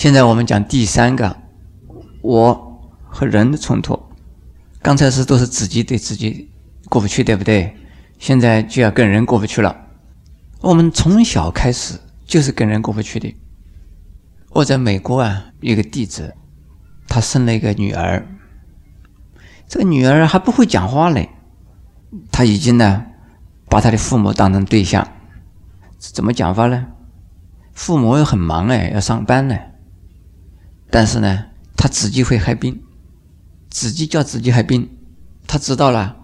现在我们讲第三个，我和人的冲突。刚才是都是自己对自己过不去，对不对？现在就要跟人过不去了。我们从小开始就是跟人过不去的。我在美国啊，一个弟子，他生了一个女儿，这个女儿还不会讲话嘞，他已经呢把他的父母当成对象，怎么讲法呢？父母又很忙哎，要上班呢，但是呢，他自己会害病。自己叫自己害病，他知道了，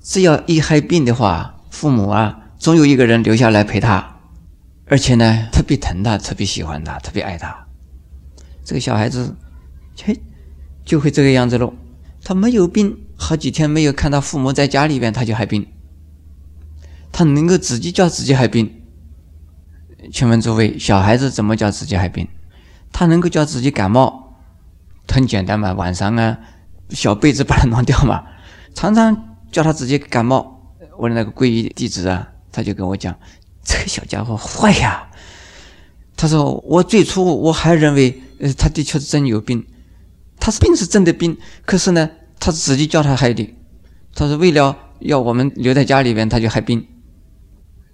只要一害病的话，父母啊，总有一个人留下来陪他，而且呢，特别疼他，特别喜欢他，特别爱他。这个小孩子，嘿，就会这个样子喽。他没有病，好几天没有看到父母在家里边，他就害病。他能够自己叫自己害病。请问诸位，小孩子怎么叫自己害病？他能够叫自己感冒，很简单嘛，晚上啊。小被子把它弄掉嘛，常常叫他自己感冒。我的那个皈依弟子啊，他就跟我讲：“这个小家伙坏呀。”他说：“我最初我还认为，呃，他的确是真有病，他是病是真的病，可是呢，他自己叫他害的。他说为了要我们留在家里边，他就害病。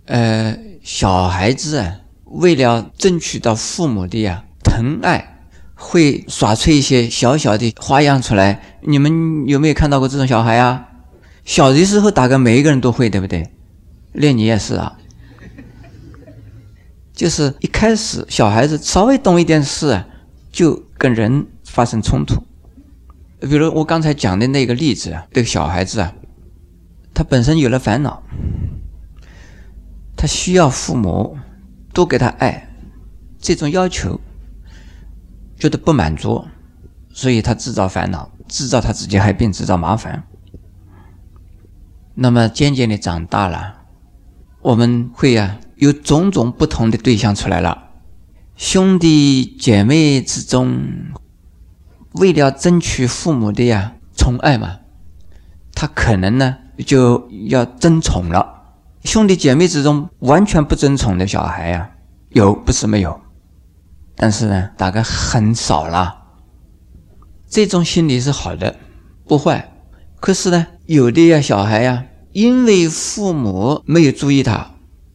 呃，小孩子啊，为了争取到父母的呀疼爱。”会耍出一些小小的花样出来，你们有没有看到过这种小孩啊？小的时候大概每一个人都会，对不对？连你也是啊。就是一开始小孩子稍微懂一点事，就跟人发生冲突。比如我刚才讲的那个例子啊，这个小孩子啊，他本身有了烦恼，他需要父母多给他爱，这种要求。觉得不满足，所以他制造烦恼，制造他自己害病，制造麻烦。那么渐渐的长大了，我们会呀有种种不同的对象出来了。兄弟姐妹之中，为了争取父母的呀宠爱嘛，他可能呢就要争宠了。兄弟姐妹之中完全不争宠的小孩呀，有不是没有。但是呢，大概很少了。这种心理是好的，不坏。可是呢，有的呀，小孩呀，因为父母没有注意他，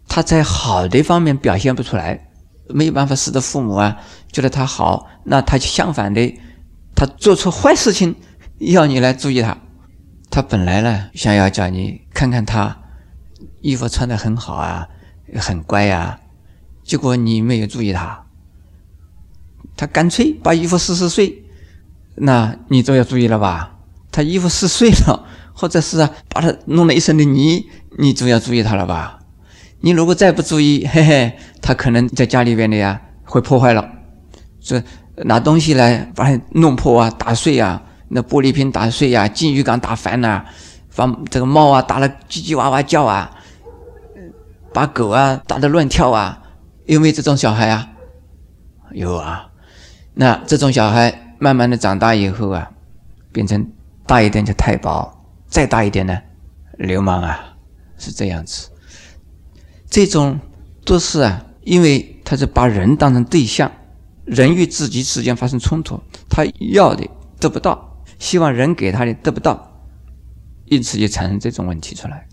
他在好的方面表现不出来，没有办法使得父母啊觉得他好，那他就相反的，他做出坏事情，要你来注意他。他本来呢，想要叫你看看他衣服穿的很好啊，很乖呀，结果你没有注意他。他干脆把衣服撕撕碎，那你就要注意了吧？他衣服撕碎了，或者是啊，把他弄了一身的泥，你就要注意他了吧？你如果再不注意，嘿嘿，他可能在家里边的呀，会破坏了，这拿东西来把它弄破啊，打碎啊，那玻璃瓶打碎呀，金鱼缸打翻呐，把这个猫啊打得叽叽哇哇叫啊，把狗啊打得乱跳啊，有没有这种小孩啊？有啊。那这种小孩慢慢的长大以后啊，变成大一点就太保，再大一点呢，流氓啊，是这样子。这种都是啊，因为他是把人当成对象，人与自己之间发生冲突，他要的得不到，希望人给他的得不到，因此就产生这种问题出来。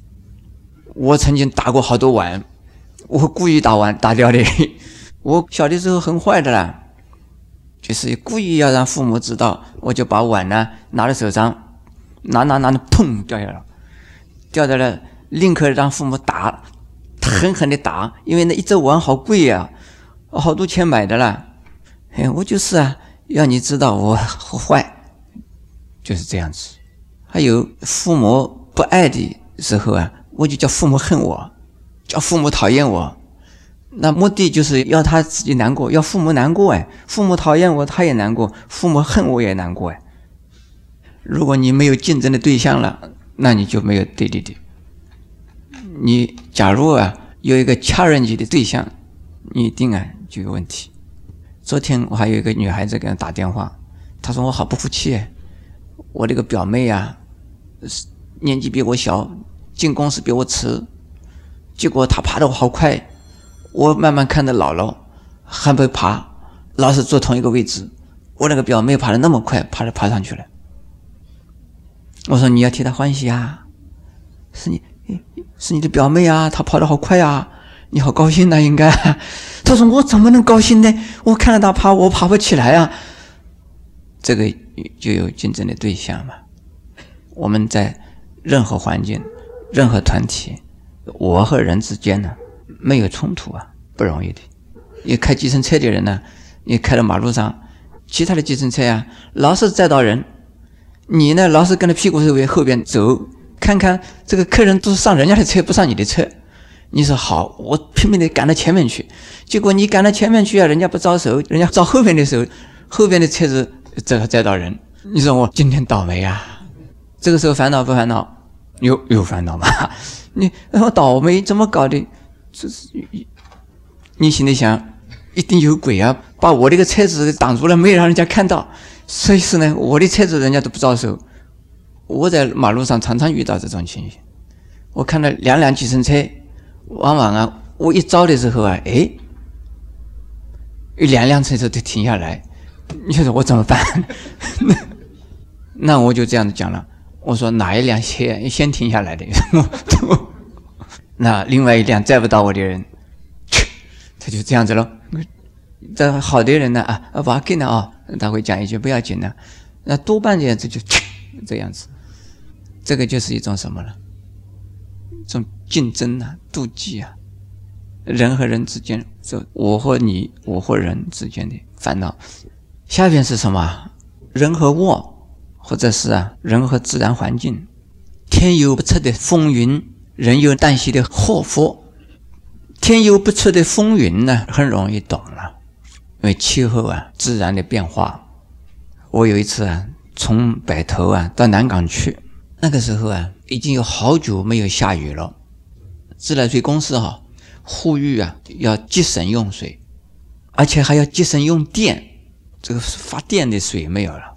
我曾经打过好多碗，我故意打碗打掉的。我小的时候很坏的啦。就是故意要让父母知道，我就把碗呢拿在手上，拿拿拿的砰掉下来了，掉在了，宁可让父母打，狠狠的打，因为那一只碗好贵呀，好多钱买的啦。哎，我就是啊，要你知道我坏，就是这样子。还有父母不爱的时候啊，我就叫父母恨我，叫父母讨厌我。那目的就是要他自己难过，要父母难过哎，父母讨厌我，他也难过；父母恨我也难过哎。如果你没有竞争的对象了，那你就没有对对对。你假如啊有一个恰人级的对象，你一定啊就有问题。昨天我还有一个女孩子给他打电话，她说我好不服气，我这个表妹呀，年纪比我小，进公司比我迟，结果她爬得我好快。我慢慢看着姥姥还不爬，老是坐同一个位置。我那个表妹爬的那么快，爬着爬上去了。我说你要替她欢喜啊，是你，是你的表妹啊，她跑得好快啊，你好高兴呐，应该。他说我怎么能高兴呢？我看着她爬，我爬不起来啊。这个就有竞争的对象嘛。我们在任何环境、任何团体，我和人之间呢，没有冲突啊，不容易的。你开计程车的人呢，你开到马路上，其他的计程车啊，老是载到人，你呢老是跟着屁股后边后边走，看看这个客人都是上人家的车，不上你的车。你说好，我拼命的赶到前面去，结果你赶到前面去啊，人家不招手，人家招后面的时候，后边的车子载载到人。你说我今天倒霉啊！这个时候烦恼不烦恼？有有烦恼吗？你我倒霉怎么搞的？这是你心里想，一定有鬼啊！把我这个车子挡住了，没有让人家看到。所以说呢，我的车子人家都不招手。我在马路上常常遇到这种情形。我看到两辆计程车，往往啊，我一招的时候啊，哎，有两辆车子都停下来。你说我怎么办？那我就这样子讲了。我说哪一辆先先停下来的？那另外一辆载不到我的人，他就这样子喽。这好的人呢啊，不要紧了啊，他会讲一句不要紧的。那多半的这就这样子，这个就是一种什么呢？这种竞争啊，妒忌啊，人和人之间，这我和你，我和人之间的烦恼。下边是什么？人和物。或者是啊，人和自然环境，天有不测的风云，人有旦夕的祸福。天有不测的风云呢，很容易懂了，因为气候啊，自然的变化。我有一次啊，从北头啊到南港去，那个时候啊，已经有好久没有下雨了。自来水公司哈呼吁啊，要节省用水，而且还要节省用电，这个发电的水没有了。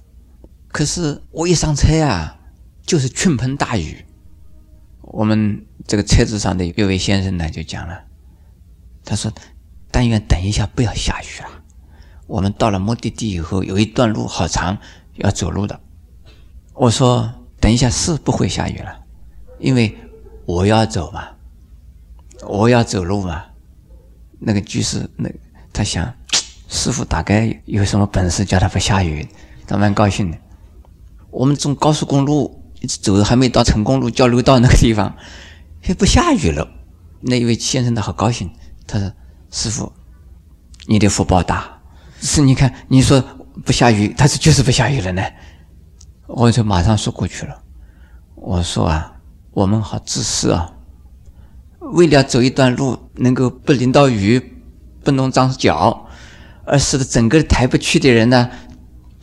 可是我一上车啊，就是倾盆大雨。我们这个车子上的有位先生呢，就讲了，他说：“但愿等一下不要下雨了。我们到了目的地以后，有一段路好长，要走路的。”我说：“等一下是不会下雨了，因为我要走嘛，我要走路嘛。”那个居士，那他想，师傅大概有什么本事叫他不下雨，他蛮高兴的。我们从高速公路一直走，还没到成功路交流道那个地方，还不下雨了。那一位先生呢好高兴，他说：“师傅，你的福报大。是你看你说不下雨，他是就是不下雨了呢。”我就马上说过去了。我说啊，我们好自私啊，为了走一段路能够不淋到雨，不弄脏脚，而使得整个抬不去的人呢，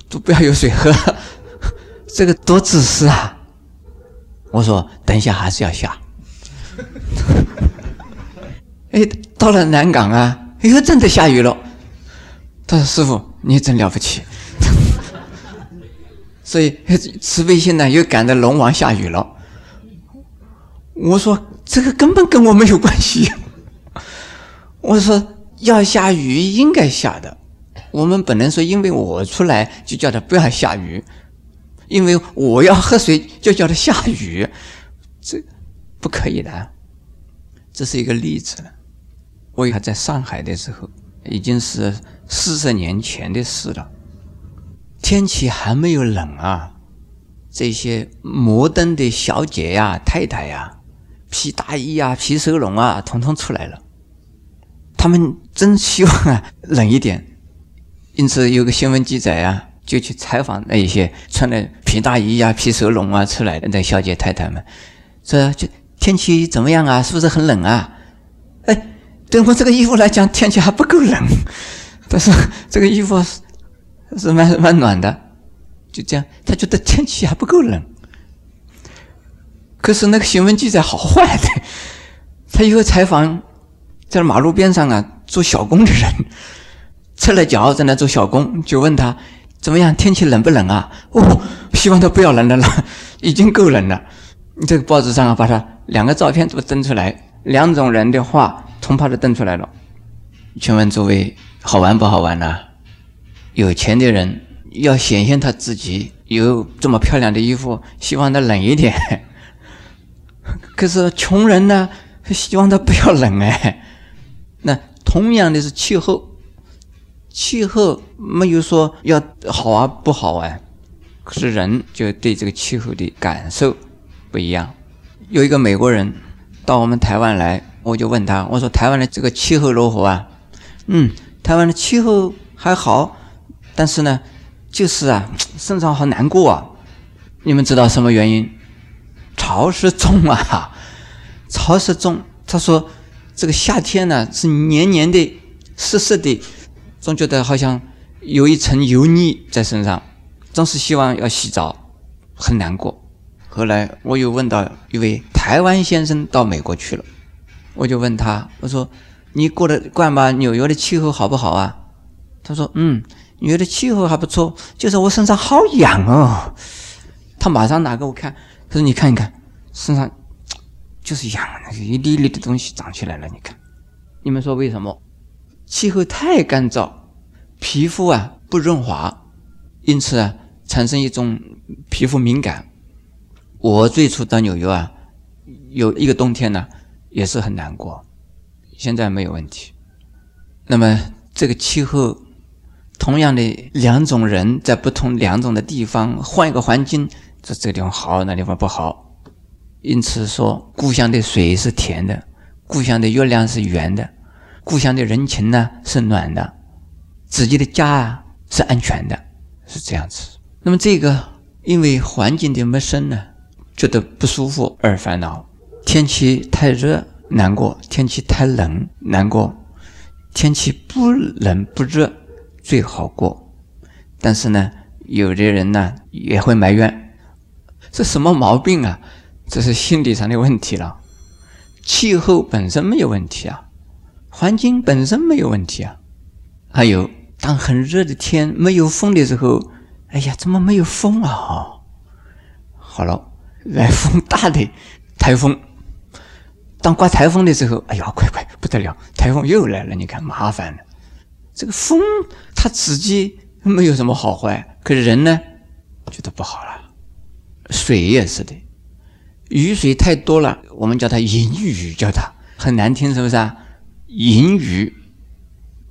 都不要有水喝。这个多自私啊！我说等一下还是要下。哎，到了南港啊，哎呦，真的下雨了。他说：“师傅，你真了不起。”所以慈悲心呢，又赶着龙王下雨了。我说这个根本跟我没有关系。我说要下雨应该下的，我们不能说因为我出来就叫他不要下雨。因为我要喝水，就叫它下雨，这不可以的。这是一个例子。我还在上海的时候，已经是四十年前的事了。天气还没有冷啊，这些摩登的小姐呀、太太呀，皮大衣啊、皮手笼啊，统统出来了。他们真希望啊冷一点，因此有个新闻记载啊。就去采访那一些穿的皮大衣呀、皮手笼啊出来的那小姐太太们，说：“就天气怎么样啊？是不是很冷啊？”哎，对我这个衣服来讲，天气还不够冷，但是这个衣服是是蛮蛮暖的。就这样，他觉得天气还不够冷。可是那个新闻记者好坏的，他以后采访在马路边上啊做小工的人，赤了脚在那做小工，就问他。怎么样？天气冷不冷啊？哦，希望他不要冷了了，已经够冷了。这个报纸上，把他两个照片都登出来，两种人的话，同胞都登出来了。请问诸位，好玩不好玩呢？有钱的人要显现他自己有这么漂亮的衣服，希望它冷一点。可是穷人呢，希望它不要冷哎。那同样的是气候，气候没有说要好啊不好啊，可是人就对这个气候的感受不一样。有一个美国人到我们台湾来，我就问他，我说台湾的这个气候如何啊？嗯，台湾的气候还好，但是呢，就是啊，身上好难过啊。你们知道什么原因？潮湿重啊，潮湿重。他说这个夏天呢是黏黏的、湿湿的，总觉得好像有一层油腻在身上，总是希望要洗澡，很难过。后来我又问到一位台湾先生到美国去了，我就问他，我说你过得惯吗？纽约的气候好不好啊？他说嗯，纽约的气候还不错，就是我身上好痒哦。他马上拿给我看，他说你看一看，身上就是痒，一粒粒的东西长起来了。你看，你们说为什么？气候太干燥，皮肤啊不润滑，因此啊产生一种皮肤敏感。我最初到纽约啊，有一个冬天呢，也是很难过。现在没有问题。那么这个气候，同样的两种人在不同两种的地方换一个环境，这这个地方好，那地方不好。因此说，故乡的水是甜的，故乡的月亮是圆的，故乡的人情呢是暖的，自己的家啊是安全的，是这样子。那么这个因为环境的陌生呢？觉得不舒服而烦恼，天气太热难过，天气太冷难过，天气不冷不热最好过。但是呢，有的人呢也会埋怨，这什么毛病啊？这是心理上的问题了。气候本身没有问题啊，环境本身没有问题啊。还有，当很热的天没有风的时候，哎呀，怎么没有风啊？好了。来风大的台风，当刮台风的时候，哎呀，快快不得了！台风又来了，你看麻烦了。这个风它自己没有什么好坏，可是人呢觉得不好了。水也是的，雨水太多了，我们叫它淫雨，叫它很难听，是不是啊？淫雨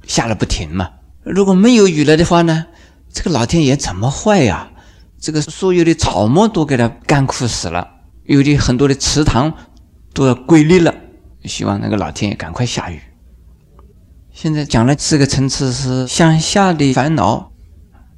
下了不停嘛。如果没有雨了的话呢，这个老天爷怎么坏呀？这个所有的草木都给它干枯死了，有的很多的池塘都要龟裂了。希望那个老天爷赶快下雨。现在讲了四个层次是向下的烦恼，